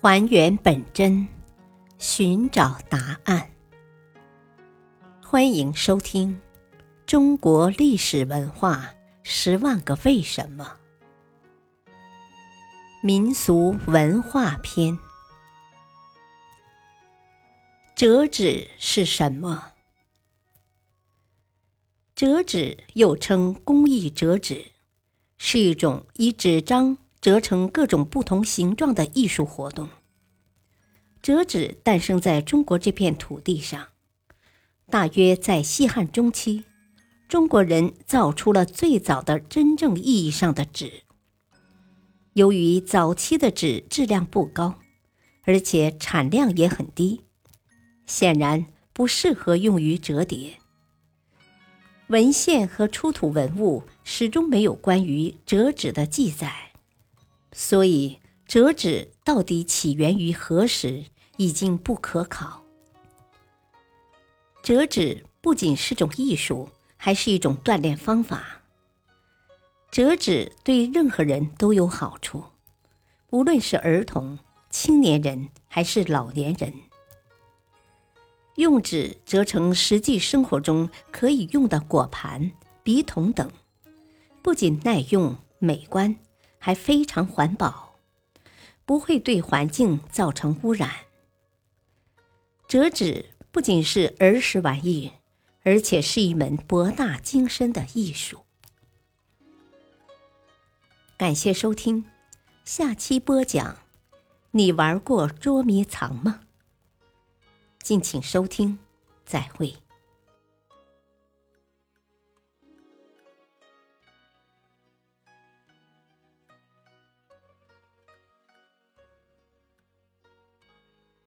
还原本真，寻找答案。欢迎收听《中国历史文化十万个为什么》民俗文化篇。折纸是什么？折纸又称工艺折纸，是一种以纸张。折成各种不同形状的艺术活动。折纸诞生在中国这片土地上，大约在西汉中期，中国人造出了最早的真正意义上的纸。由于早期的纸质量不高，而且产量也很低，显然不适合用于折叠。文献和出土文物始终没有关于折纸的记载。所以，折纸到底起源于何时，已经不可考。折纸不仅是种艺术，还是一种锻炼方法。折纸对任何人都有好处，无论是儿童、青年人还是老年人，用纸折成实际生活中可以用的果盘、笔筒等，不仅耐用、美观。还非常环保，不会对环境造成污染。折纸不仅是儿时玩意，而且是一门博大精深的艺术。感谢收听，下期播讲。你玩过捉迷藏吗？敬请收听，再会。